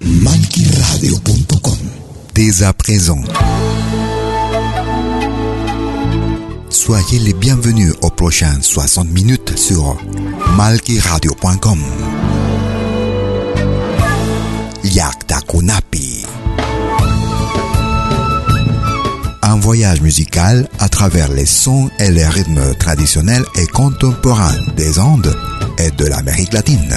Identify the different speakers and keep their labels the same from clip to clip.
Speaker 1: Malkiradio.com Dès à présent. Soyez les bienvenus aux prochaines 60 minutes sur malkiradio.com. Yakta Kunapi. Un voyage musical à travers les sons et les rythmes traditionnels et contemporains des Andes et de l'Amérique latine.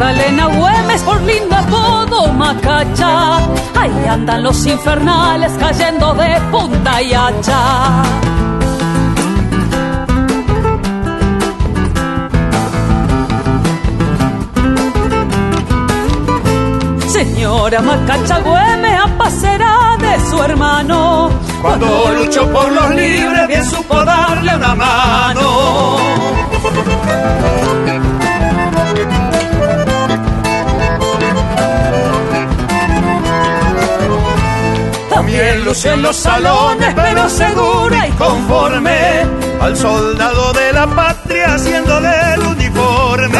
Speaker 2: Magdalena Güemes, por lindo apodo Macacha. Ahí andan los infernales cayendo de punta y hacha. Señora Macacha Güemes, apacera de su hermano.
Speaker 3: Cuando luchó por los libres, bien supo darle una mano. También lució en los salones, pero segura y conforme al soldado de la patria haciendo del uniforme.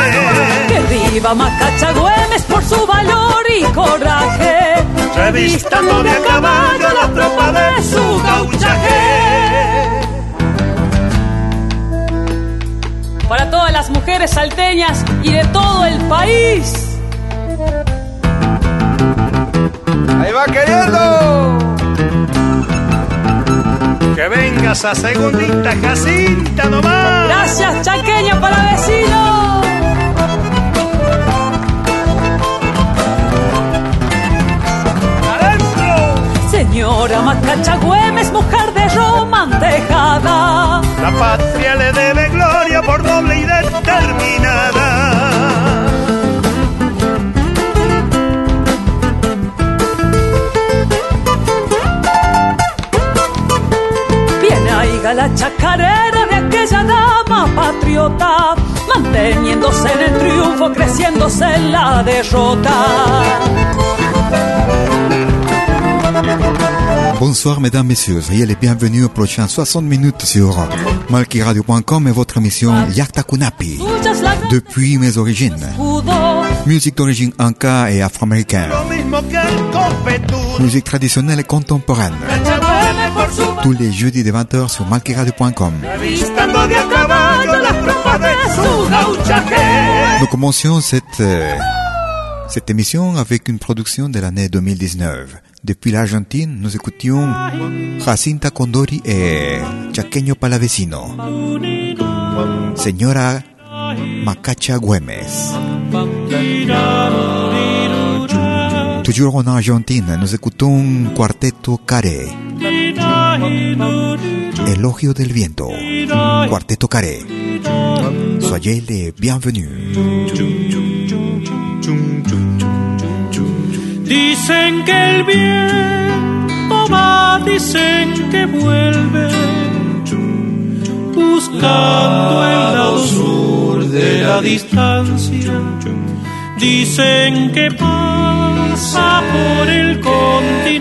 Speaker 2: Que viva Macacha Güemes por su valor y coraje.
Speaker 3: Revistando de a caballo la tropa de su gauchaje.
Speaker 2: Para todas las mujeres salteñas y de todo el país.
Speaker 3: Ahí va queriendo. Que vengas a segundita Jacinta nomás.
Speaker 2: Gracias, chaqueña para vecino.
Speaker 3: Adentro.
Speaker 2: Señora Macacha Güemes, mujer de Roma dejada.
Speaker 3: La patria le debe gloria por doble y determinada.
Speaker 1: Bonsoir mesdames, messieurs. Soyez les bienvenus aux prochaines 60 minutes sur malkiradio.com et votre émission Yakta Kunapi. Depuis mes origines. Musique d'origine inca et afro-américaine. Musique traditionnelle et contemporaine. Tous les jeudis de 20h sur
Speaker 3: gauchaje.
Speaker 1: Nous commencions cette, euh, cette émission avec une production de l'année 2019. Depuis l'Argentine, nous écoutions Jacinta Condori et Chaqueño Palavecino. Señora Macacha Güemes. Toujours en Argentine, nous écoutons Cuarteto Care. Elogio del viento. Cuarteto Care. Soyez les bienvenus.
Speaker 4: Dicen que el viento va, dicen que vuelve, buscando el lado sur de la distancia. Dicen que pasa por el continente,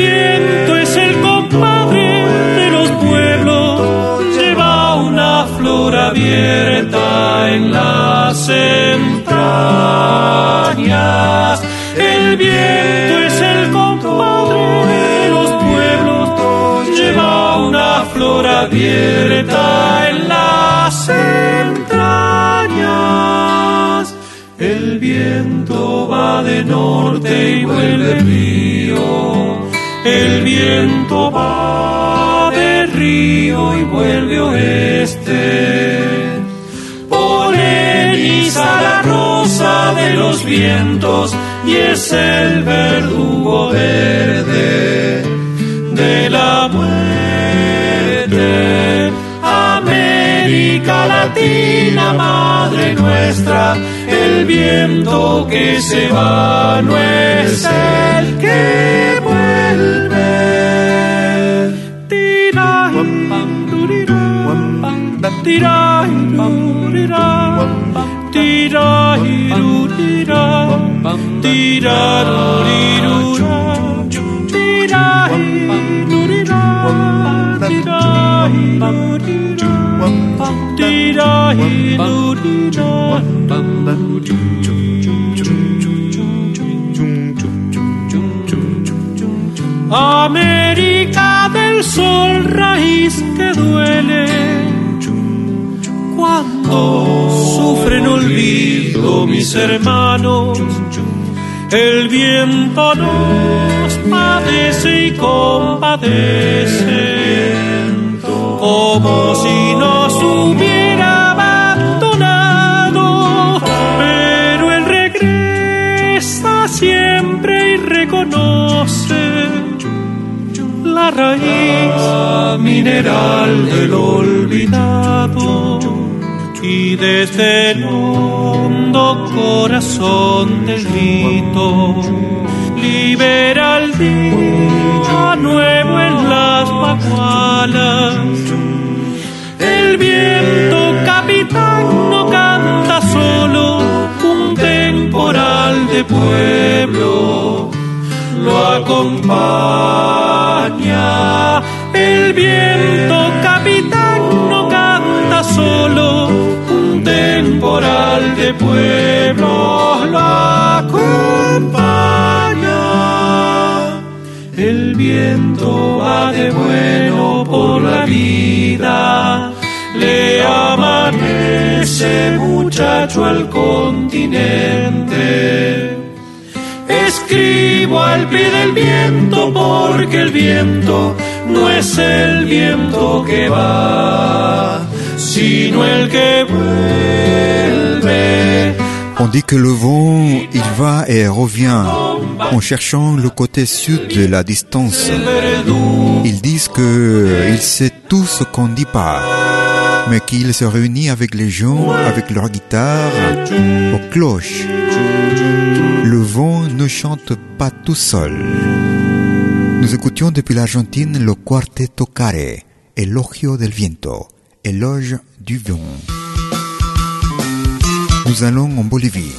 Speaker 4: El viento es el compadre de los pueblos, lleva una flor abierta en las entrañas. El viento es el compadre de los pueblos, lleva una flor abierta en las entrañas. El viento va de norte y vuelve río. El viento va de río y vuelve oeste. Poleniza la rosa de los vientos y es el verdugo verde de la muerte. América Latina, Madre nuestra, el viento que se va no es el que vuelve. América del sol, raíz que duele cuando sufren olvido mis hermanos. El viento nos padece y compadece, como si nos hubiera la raíz mineral del olvidado y desde el hondo corazón del grito libera el día nuevo en las magualas. El viento capitán no canta solo, un temporal de pueblo lo acompaña. El viento capitán no canta solo, temporal de pueblo lo acompaña. El viento va de bueno por la vida, le amanece muchacho al continente.
Speaker 1: On dit que le vent, il va et revient en cherchant le côté sud de la distance. Ils disent que il sait tout ce qu'on dit pas, mais qu'il se réunit avec les gens, avec leur guitare, aux cloches. Le vent ne chante pas tout seul. Nous écoutions depuis l'Argentine le Quarteto Care, Elogio del Viento. éloge du vent. Nous allons en Bolivie.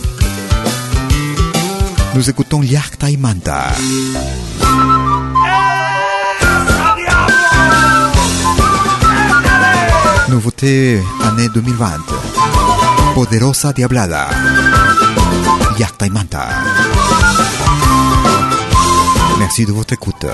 Speaker 1: Nous écoutons Liakta y Manta. Nouveauté année 2020. Poderosa Diablada. Liakta y Manta. Merci de votre écoute.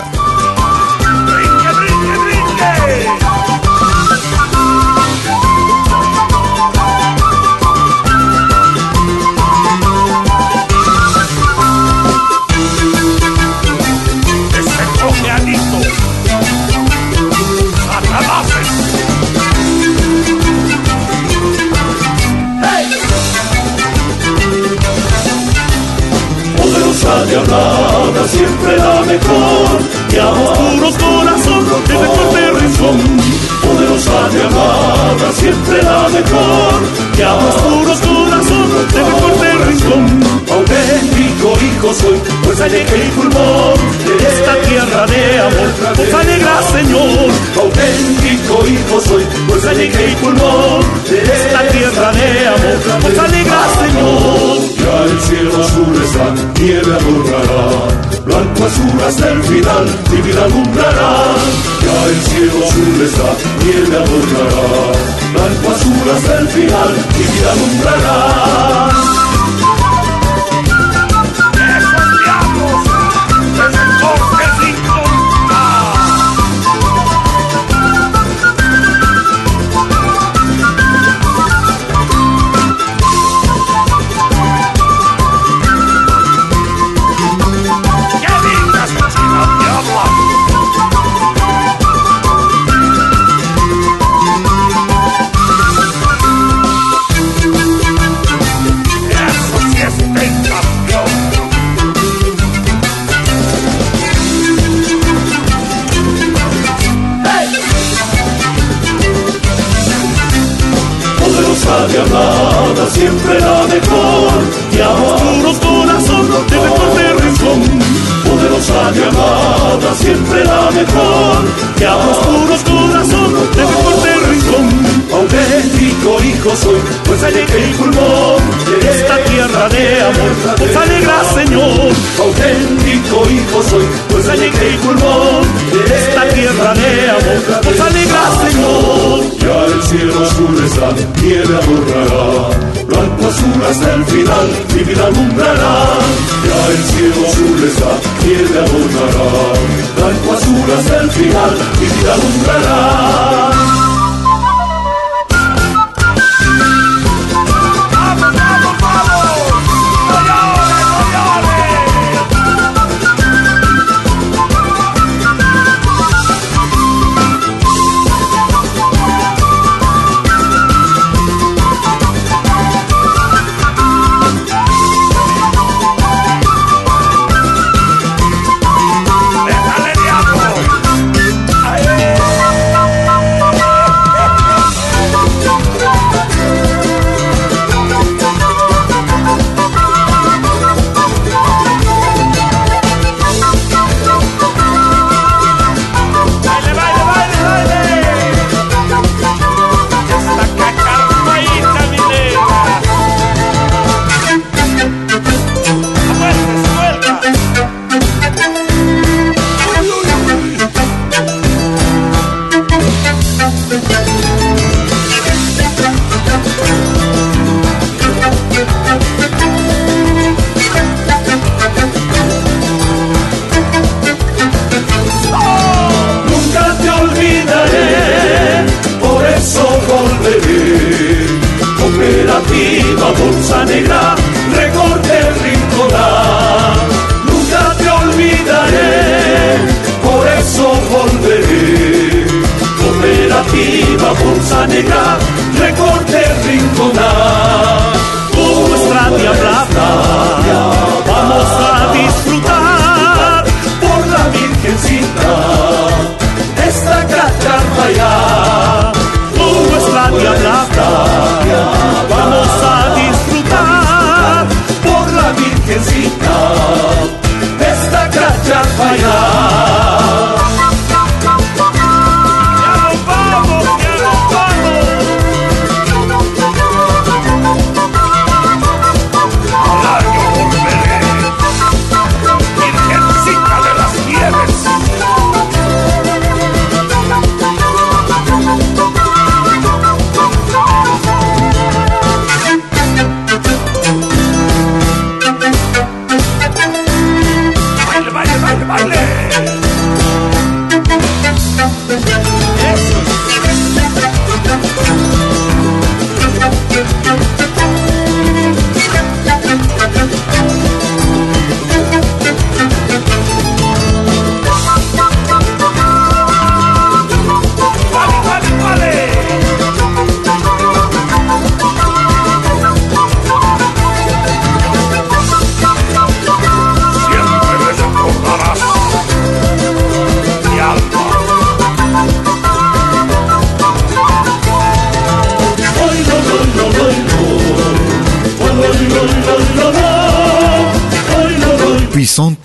Speaker 5: diablada siempre la mejor. Y a oscuro corazón, el mejor de razón nada mejor que a los puros corazón de mejor rincón. Auténtico hijo soy, pues alegre y pulmón de esta tierra de amor, pues alegra Señor. Auténtico hijo soy, pues alegre y pulmón de esta tierra de amor, pues alegra Señor. Ya el cielo azul está, nieve adornará blanco azul hasta el final, mi vida alumbrará. Ya el cielo azul está, nieve adornará. Blanco azul hasta el final, mi vida alumbrará.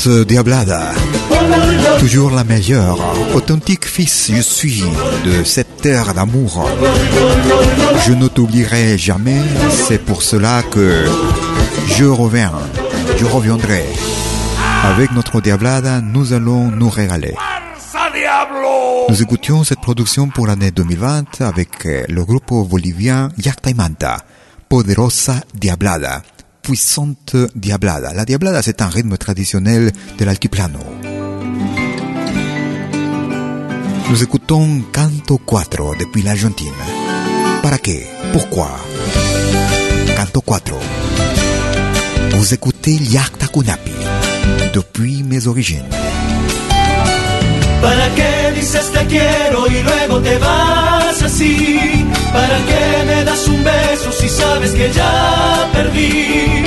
Speaker 1: Puissante Diablada. Toujours la meilleure, authentique fils je suis de cette terre d'amour. Je ne t'oublierai jamais, c'est pour cela que je reviens, je reviendrai. Avec notre Diablada, nous allons nous régaler. Nous écoutions cette production pour l'année 2020 avec euh, le groupe bolivien Yacta y Manta, Poderosa Diablada, puissante Diablada. La Diablada, c'est un rythme traditionnel de l'altiplano. Nous écoutons Canto 4 depuis l'Argentine. ¿Para qué? Pourquoi? Canto 4. Vous écoutez Yacta Kunapi depuis mes origines.
Speaker 6: ¿Para dices te quiero y luego te así? ¿Para qué me das un beso si sabes que ya perdí?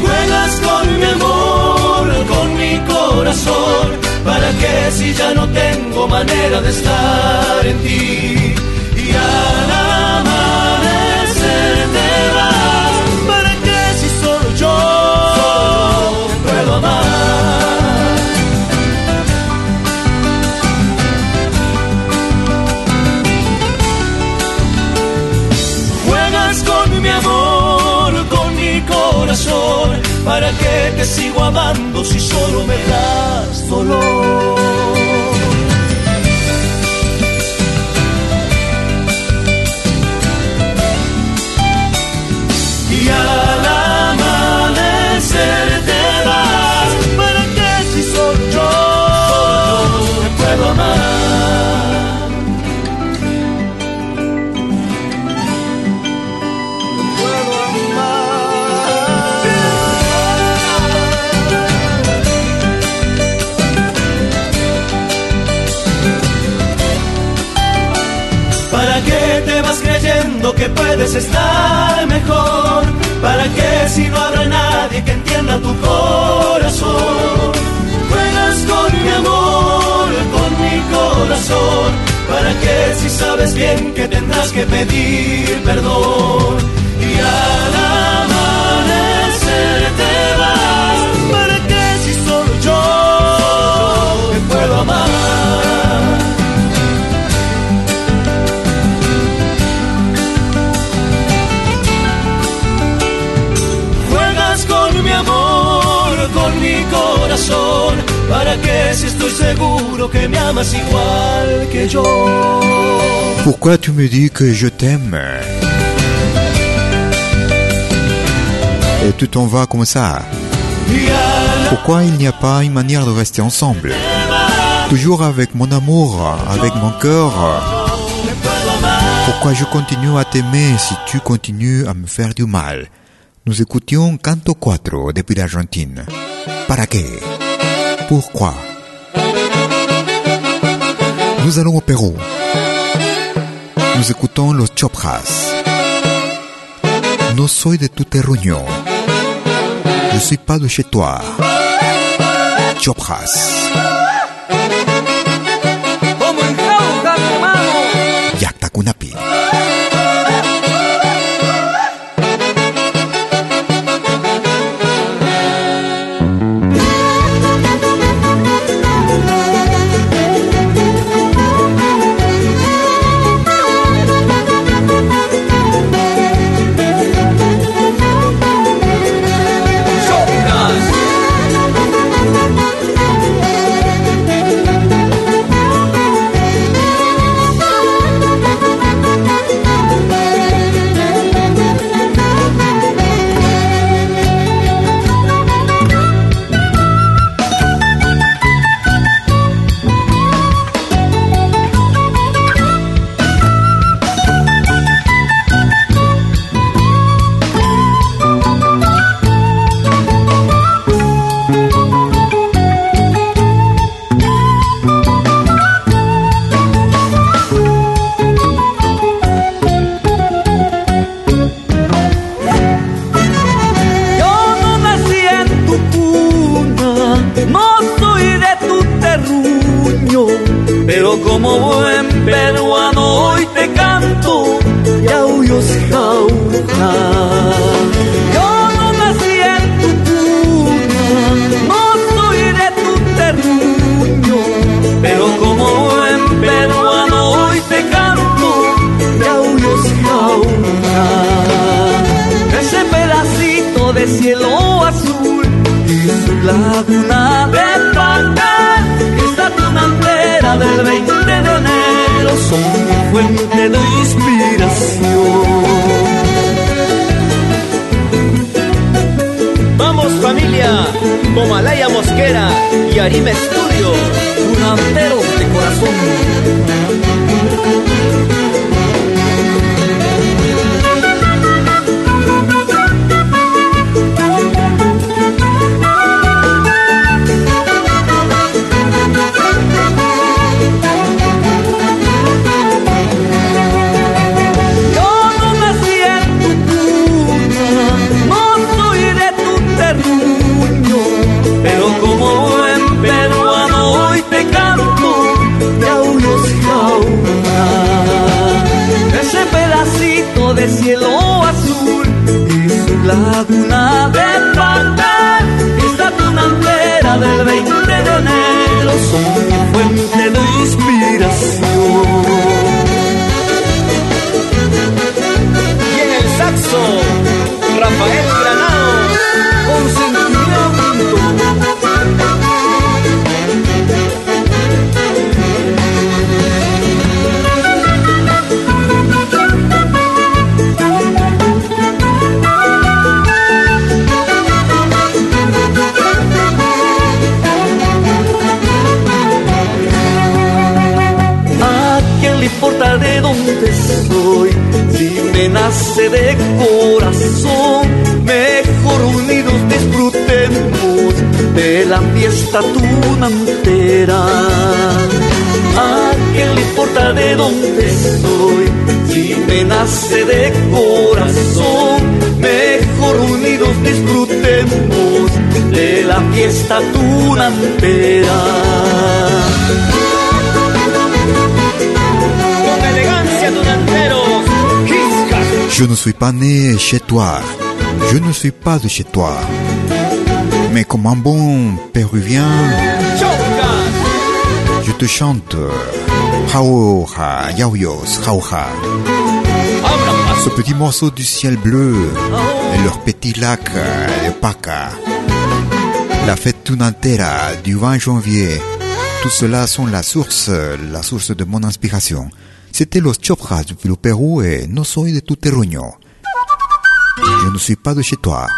Speaker 6: Juegas con mi amor, con mi corazón. ¿Para qué si ya no tengo manera de estar en ti? Y amanecer ¿Para qué te sigo amando si solo me das dolor? Sabes bien que tendrás que pedir perdón?
Speaker 1: Pourquoi tu me dis que je t'aime? Et tu t'en vas comme ça? Pourquoi il n'y a pas une manière de rester ensemble? Toujours avec mon amour, avec mon cœur. Pourquoi je continue à t'aimer si tu continues à me faire du mal? Nous écoutions Canto 4 depuis l'Argentine. ¿Para qué? Pourquoi? Nous allons au Pérou. Nous écoutons los Chopras. No soy de tu terruño. Je suis pas de chez toi. Chopras.
Speaker 6: Fuente de inspiración.
Speaker 7: Vamos familia, Malaya Mosquera y Arime
Speaker 1: Je ne suis pas né chez toi. Je ne suis pas de chez toi. Mais comme un bon péruvien, je te chante Haoha, Yaoyos, Haoha. Ce petit morceau du ciel bleu et leur petit lac, le Paca. La fête tunantera du 20 janvier. Tout cela sont la source, la source de mon inspiration. C'était los Chopras du Pérou et no soy de tu terruño. Je ne suis pas de chez toi.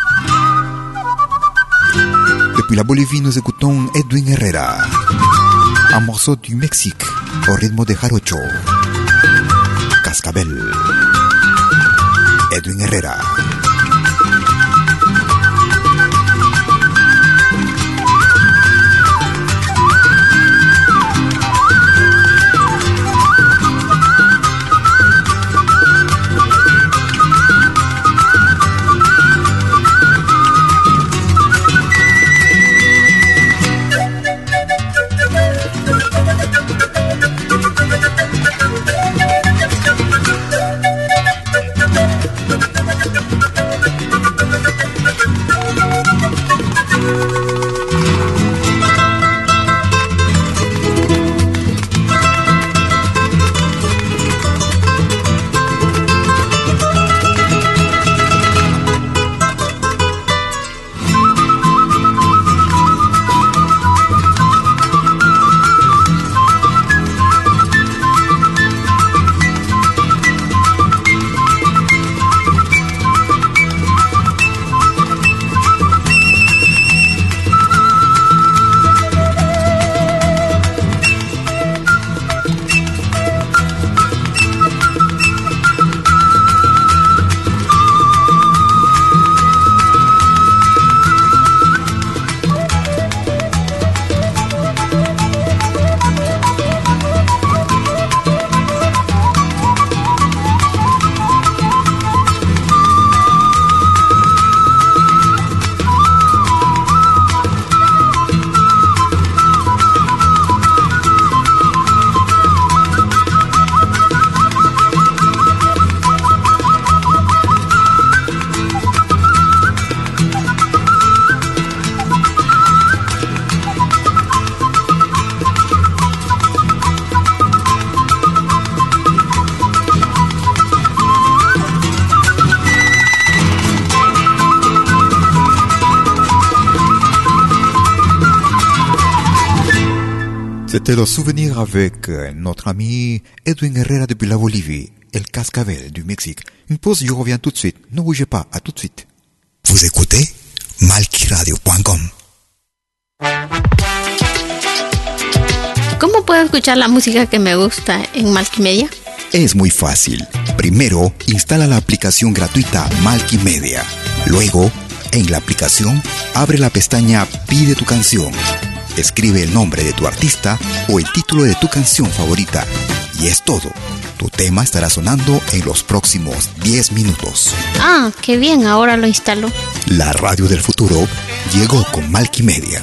Speaker 1: Depuis la Bolivie, nous écoutons Edwin Herrera, un morceau du Mexique au rythme de jarocho. Cascabel. Edwin Herrera.
Speaker 8: C'était le souvenir avec euh, notre ami Edwin Herrera depuis la Bolivie, El Cascabel du Mexique. Une pause, je reviens tout de suite. Ne bougez pas, à tout de suite.
Speaker 1: Vous écoutez malquiradio.com.
Speaker 9: ¿Cómo puedo escuchar la música que me gusta en Malkimedia?
Speaker 1: Es muy fácil. Primero, instala la aplicación gratuita Malkimedia. Luego, en la aplicación, abre la pestaña Pide tu canción. Escribe el nombre de tu artista o el título de tu canción favorita. Y es todo. Tu tema estará sonando en los próximos 10 minutos.
Speaker 9: Ah, qué bien, ahora lo instalo.
Speaker 1: La radio del futuro llegó con Malkimedia.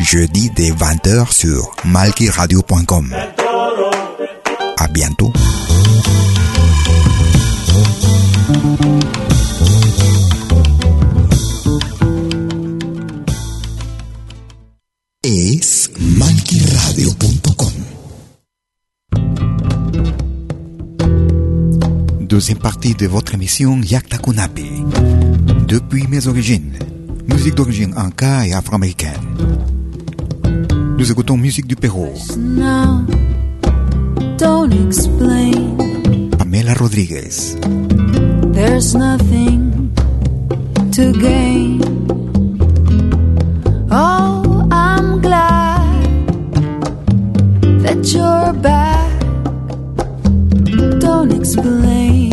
Speaker 1: Jeudi dès 20h sur malkiradio.com. À bientôt. Es malkiradio.com. Deuxième partie de votre émission Yakta Kunapi. Depuis mes origines, musique d'origine inca et afro-américaine. Nous écoutons musique du Pérou.
Speaker 10: Now, don't explain.
Speaker 8: Pamela Rodríguez.
Speaker 10: There's nothing to gain. Oh, I'm glad that you're back. Don't explain.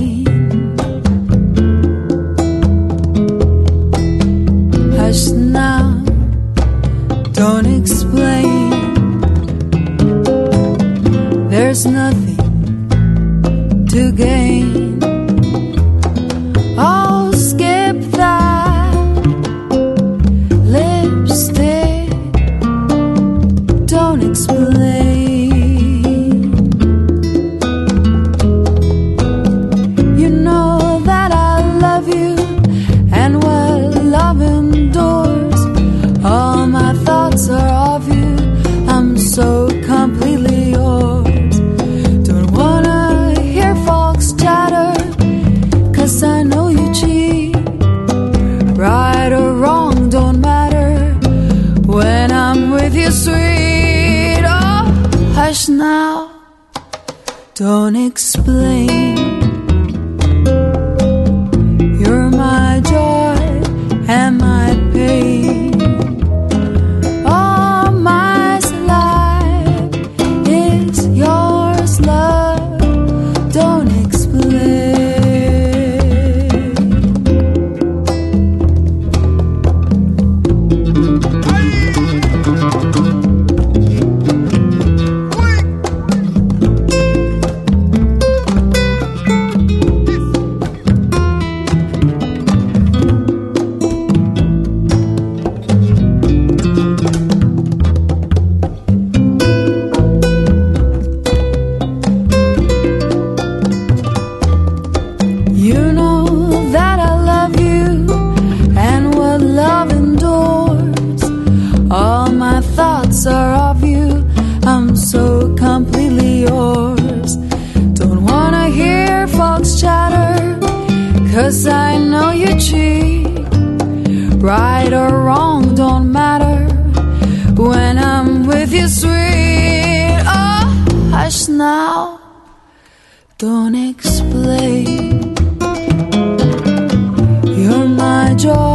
Speaker 10: 안아줘.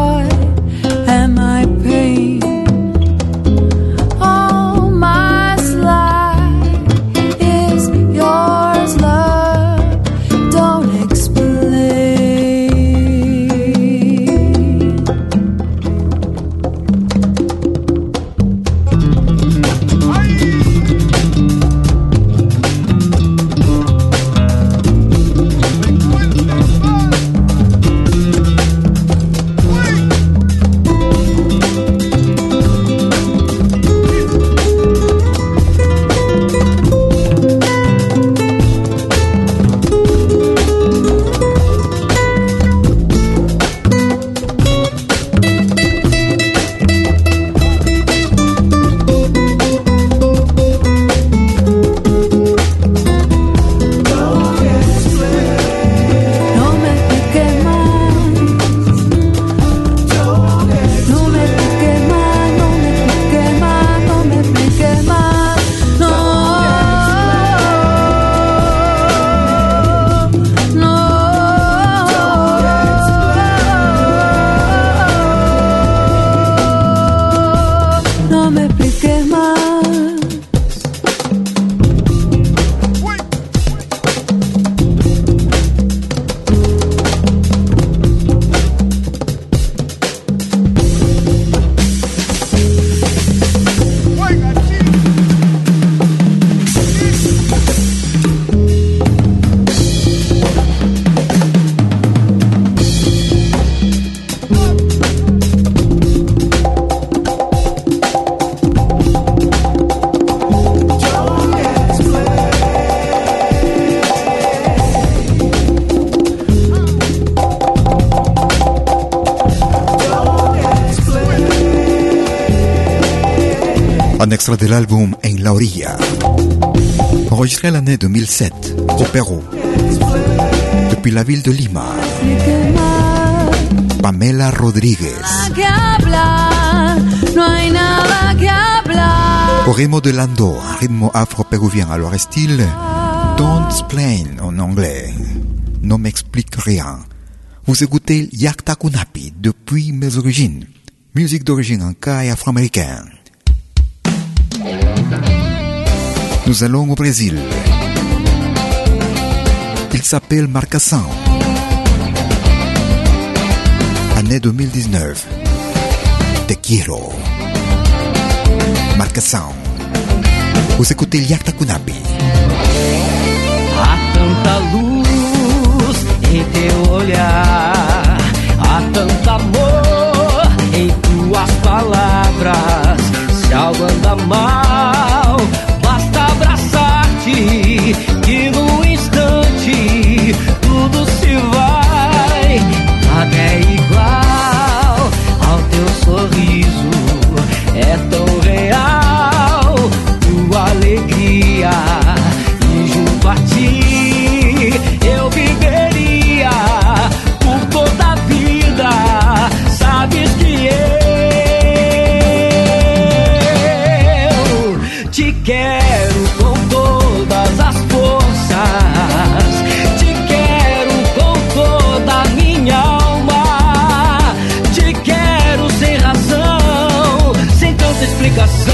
Speaker 1: Un extrait de l'album En la orilla. Enregistré l'année 2007 au Pérou. Depuis la ville de Lima. Pamela Rodríguez. Au ritmo de Lando, ritmo afro-péruvien à style. Don't explain en anglais? Ne m'explique rien. Vous écoutez Yakta Kunapi depuis mes origines. Musique d'origine anka et afro-américaine. Nous allons au Brésil. Il s'appelle Marcação. Année 2019. Te quiero. Marcação. Vous écoutez Yakta Kunapi.
Speaker 11: Há tanta luz em teu olhar, há tanto amor em tuas palavras. Se algo anda mal,
Speaker 1: explicação.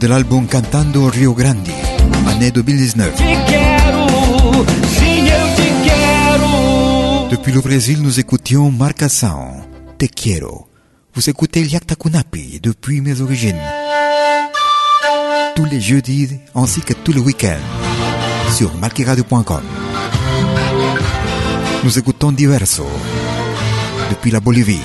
Speaker 1: De l'album Cantando Rio Grande, année 2019.
Speaker 11: Te quero, sim, eu te quero.
Speaker 1: Depuis le Brésil, nous écoutions Marcação, Te Quiero. Vous écoutez Liakta Kunapi depuis mes origines. Tous les jeudis ainsi que tous les week-ends sur malquiradio.com. Nous écoutons Diverso depuis la Bolivie.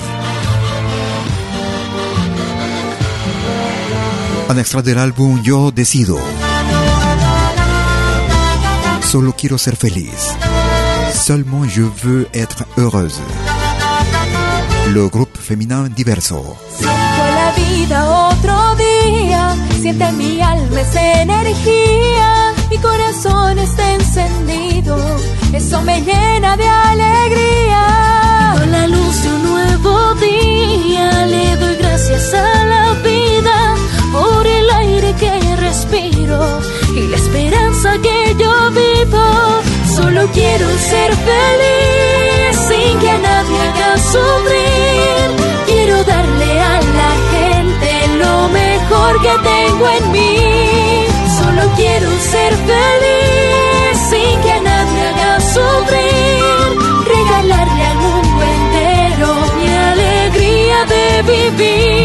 Speaker 1: Un extra del álbum Yo Decido. Solo quiero ser feliz. Seulement je veux être heureuse. Le groupe féminin Diverso.
Speaker 12: Siento la vida otro día, siente mi alma esa energía, mi corazón está encendido, eso me llena de alegría.
Speaker 13: Con la luz de un nuevo día, le doy gracias a la vida que respiro y la esperanza que yo vivo. Solo quiero ser feliz sin que a nadie haga sufrir. Quiero darle a la gente lo mejor que tengo en mí. Solo quiero ser feliz sin que a nadie haga sufrir. Regalarle al mundo entero mi alegría de vivir.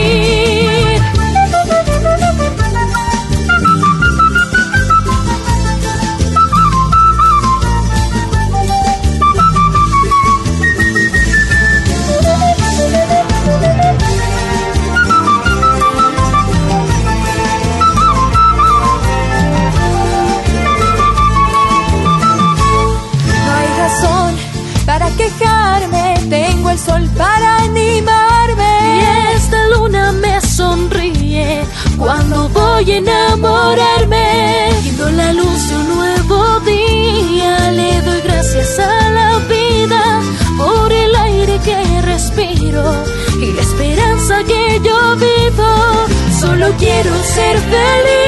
Speaker 12: Para animarme.
Speaker 13: Y esta luna me sonríe cuando voy a enamorarme. Viendo la luz de un nuevo día, le doy gracias a la vida por el aire que respiro y la esperanza que yo vivo.
Speaker 12: Solo quiero ser feliz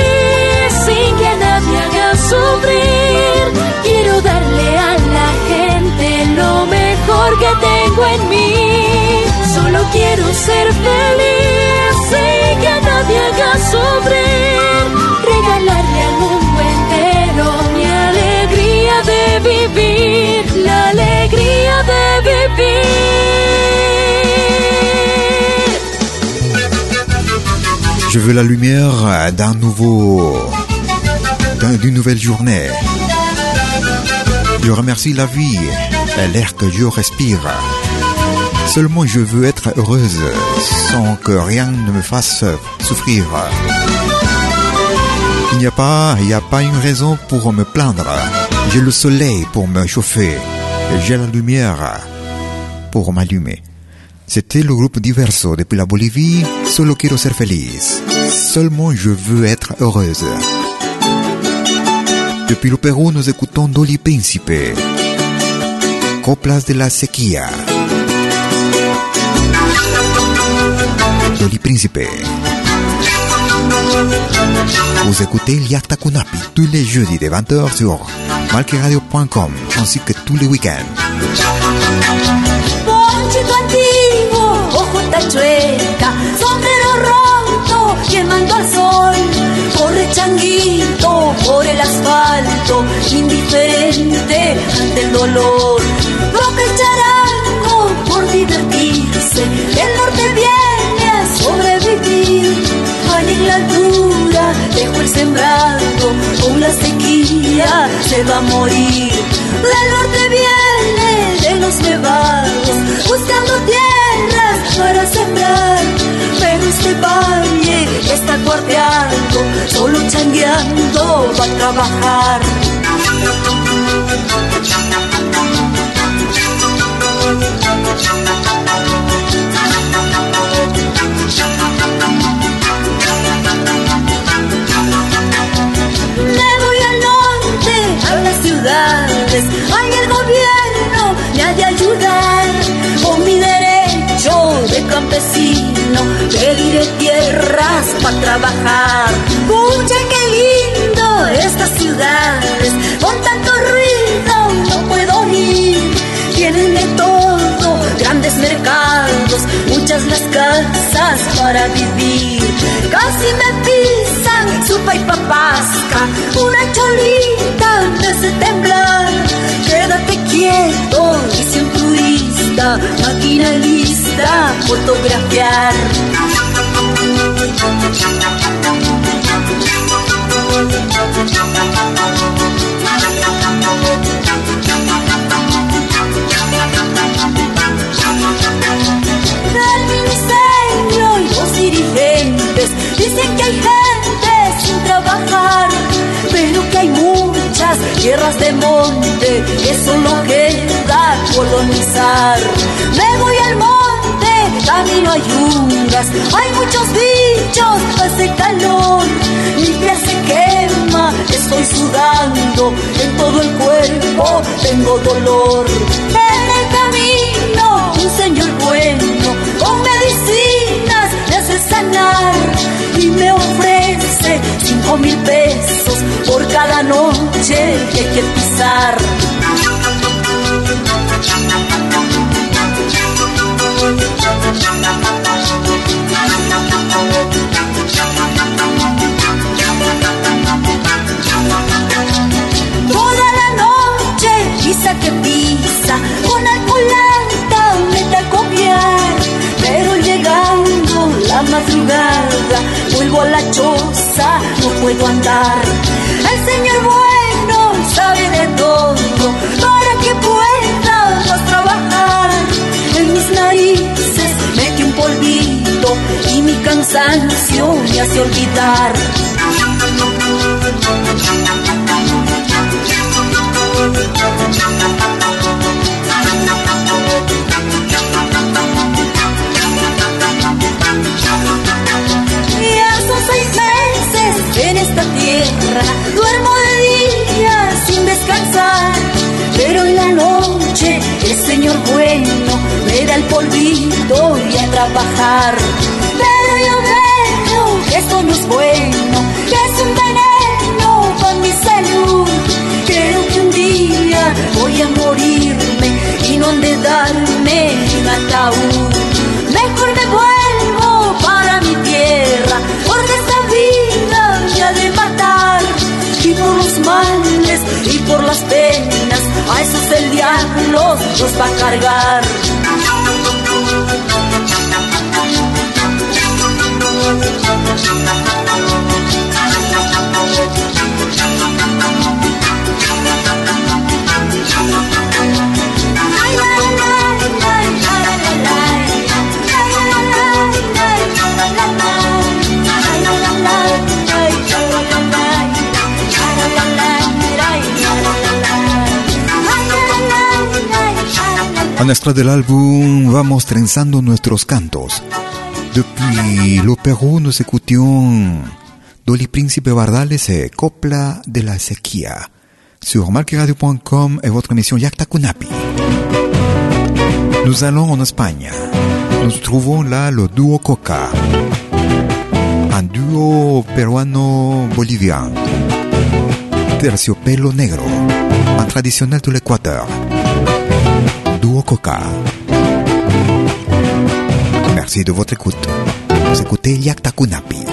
Speaker 12: tengo en mí. Solo quiero ser feliz sin que nadie haga sufrir. Regalarle al mundo entero mi alegría de vivir, la alegría de vivir.
Speaker 1: Je veux la lumière d'un nouveau, d'un- d'une nouvelle journée. Je remercie la vie l'air que je respire. Seulement je veux être heureuse sans que rien ne me fasse souffrir. Il n'y a pas, il n'y a pas une raison pour me plaindre. J'ai le soleil pour me chauffer. J'ai la lumière pour m'allumer. C'était le groupe Diverso depuis la Bolivie. Solo quiero ser feliz. Seulement je veux être heureuse. Depuis le Pérou, nous écoutons Dolly Príncipe. Coplas de la sequía. Dolly Príncipe. Vous écoutez Liakta Kunapi tous les jeudis de 20h sur malqueradio.com ainsi que tous les week-ends.
Speaker 12: Ponchito antiguo, ojota chueca, sombrero roto, quemando al sol. Corre changuito por el asfalto, indiferente ante el dolor. Va a morir. Del norte viene de los nevados, buscando tierras para sembrar. Pero este valle está cuarteando, solo changueando va a trabajar. Pediré tierras para trabajar. Pucha, qué lindo estas ciudades, con tanto ruido no puedo ir. Tienen de todo, grandes mercados, muchas las casas para vivir. Casi me pisan y papasca, una cholita me hace temblar. Quédate quieto, dice un turista, máquina lista, fotografiar. El ministerio y los dirigentes dicen que hay gente sin trabajar, pero que hay muchas tierras de monte que solo colonizar. Me voy al monte, camino a yungas, hay muchos bichos, hace calor, mi piel se quema, estoy sudando, en todo el cuerpo tengo dolor. En el camino, un señor bueno, con medicinas me hace sanar y me ofrece cinco mil pesos por cada noche que hay pisar. Madrugada, vuelvo a la choza, no puedo andar. El señor bueno sabe de todo, para que pueda trabajar. En mis narices mete un polvito y mi cansancio me hace olvidar. Señor bueno me da el polvito y a trabajar. Pero yo veo que esto no es bueno, que es un veneno para mi salud. Creo que un día voy a morirme y no han de darme un ataúd. Mejor me vuelvo para mi tierra, porque esta vida ha de matar. Y por los males los va a cargar.
Speaker 10: En extra del álbum vamos trenzando nuestros cantos. Depuis le Perú nos écoutions Dolly Príncipe Bardales et Copla de la Sequía. Sur marqueradio.com et votre émission Yakta Kunapi. Nous allons en Espagne. Nous trouvons là le duo Coca. Un duo peruano-bolivien. Terciopelo Negro. Un traditionnel de l'Équateur. Duo Coca. Merci de votre écoute. Vous écoutez Yakta Kunapi.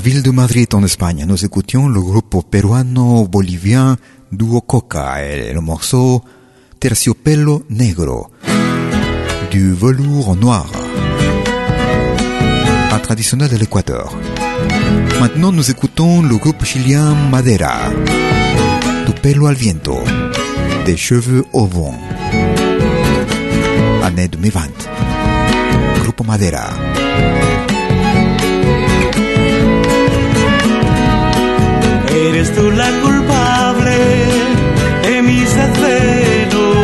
Speaker 1: Ville de Madrid en Espagne, nous écoutions le groupe peruano-bolivien Duo Coca et le morceau Terciopelo Negro, du velours noir, un traditionnel de l'Équateur. Maintenant, nous écoutons le groupe chilien Madera, Tu pelo al viento, des cheveux au vent. Année 2020. Grupo Madera.
Speaker 6: Eres tú la culpable de mis desvelos.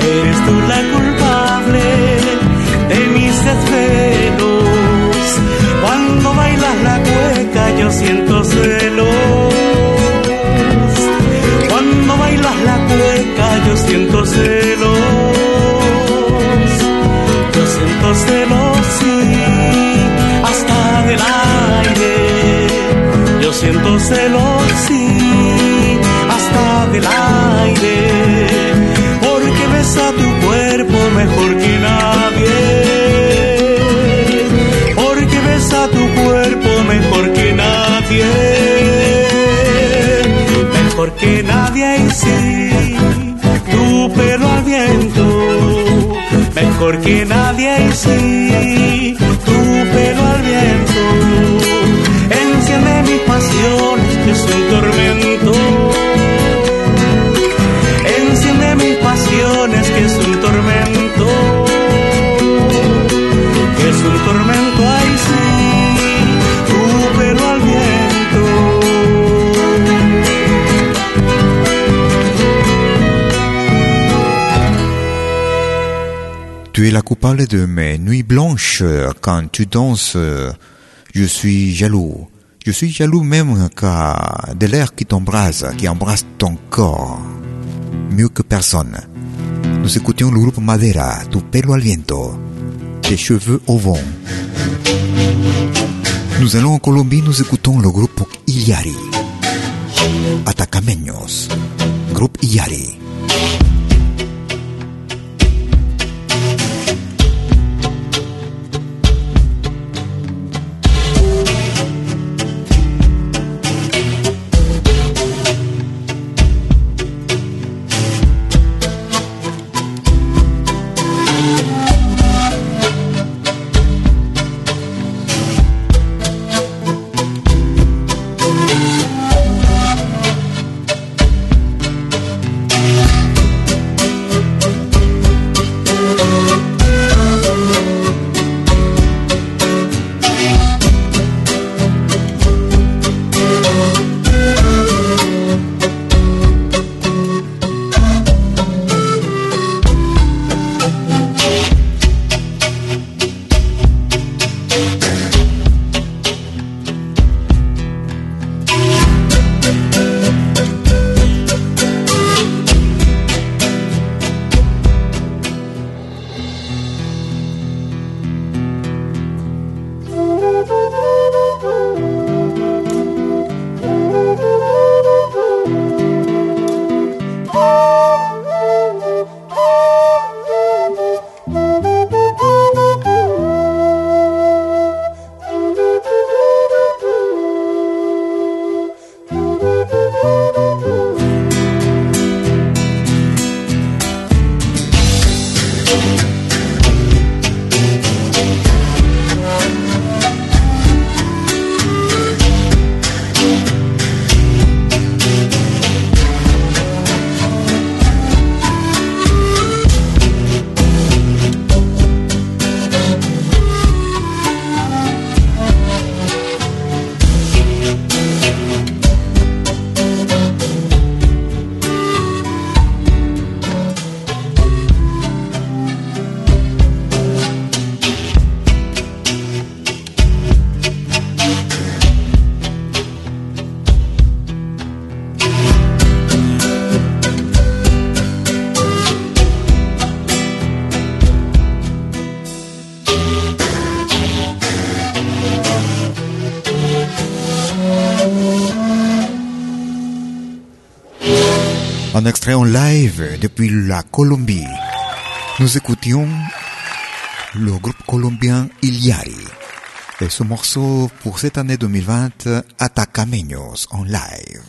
Speaker 6: Eres tú la culpable de mis desvelos. Cuando bailas la cueca yo siento celos. Cuando bailas la cueca yo siento celos. Yo siento celos, Yo siento celos, sí, hasta del aire. Porque besa tu cuerpo mejor que nadie. Porque besa tu cuerpo mejor que nadie. Mejor que nadie y sí, tu pelo al viento. Mejor que nadie y sí, es un tormento. Enciende mis pasiones que es un tormento. Que es un tormento, ay sí, tu pelo al viento.
Speaker 1: Tu es la coupable de mes nuits blanches quand tu danses. Je suis jaloux. Je suis jaloux même car de l'air qui t'embrasse, qui embrasse ton corps. Mieux que personne. Nous écoutions le groupe Madera, Tu pelo al viento, tes cheveux au vent. Nous allons en Colombie, nous écoutons le groupe Iliari. Atacameños. Groupe Iliari. Extrait en live depuis la Colombie. Nous écoutions le groupe colombien Iliari Et ce morceau pour cette année 2020, Atacameños en live.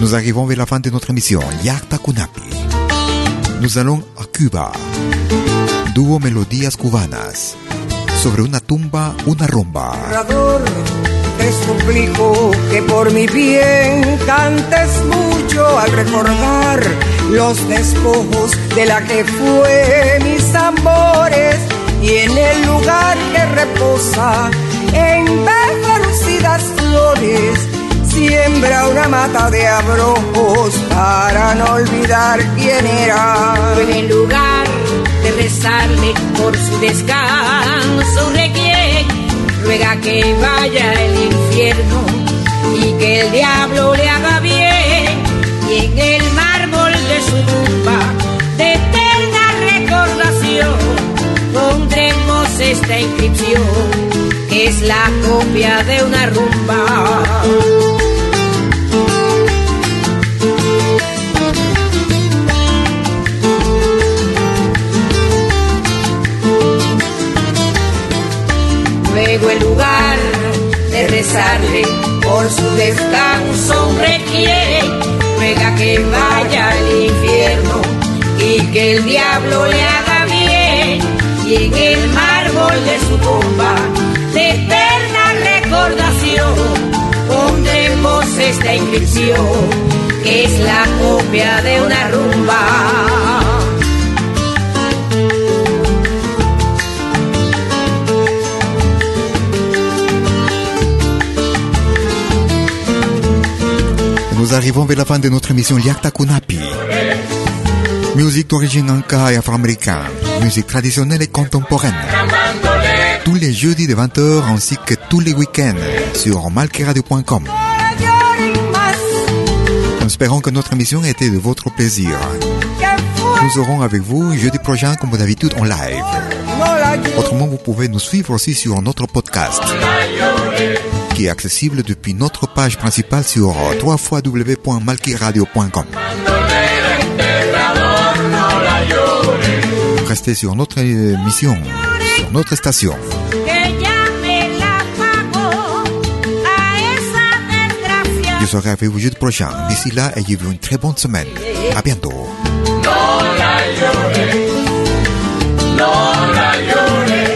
Speaker 1: Nous arrivons vers la fin de notre émission, Yarta Kunapi. Nous allons à Cuba. Duo Melodías Cubanas. Sobre una tumba, una rumba.
Speaker 14: Te suplico que por mi bien cantes mucho al recordar los despojos de la que fue mis amores y en el lugar que reposa en vez de lucidas flores siembra una mata de abrojos para no olvidar quién era.
Speaker 15: En el lugar por su descanso, un requiem, ruega que vaya al infierno y que el diablo le haga bien. Y en el mármol de su tumba, de eterna recordación, pondremos esta inscripción, que es la copia de una rumba. Luego el lugar de rezarle por su descanso un requiere, ruega que vaya al infierno y que el diablo le haga bien y en el mármol de su tumba de eterna recordación pondremos esta inscripción que es la copia de una rumba.
Speaker 1: Nous arrivons vers la fin de notre émission Liakta Kunapi. Musique d'origine anka et afro-américaine, musique traditionnelle et contemporaine. Tous les jeudis de 20h ainsi que tous les week-ends sur malkiradio.com. Nous espérons que notre émission a été de votre plaisir. Nous aurons avec vous jeudi prochain comme d'habitude en live. Autrement, vous pouvez nous suivre aussi sur notre podcast qui est accessible depuis notre page principale sur www.malkiradio.com. Restez sur notre émission, sur notre station. Je serai avec vous jeudi prochain. D'ici là, ayez-vous une très bonne semaine. À bientôt.
Speaker 11: No la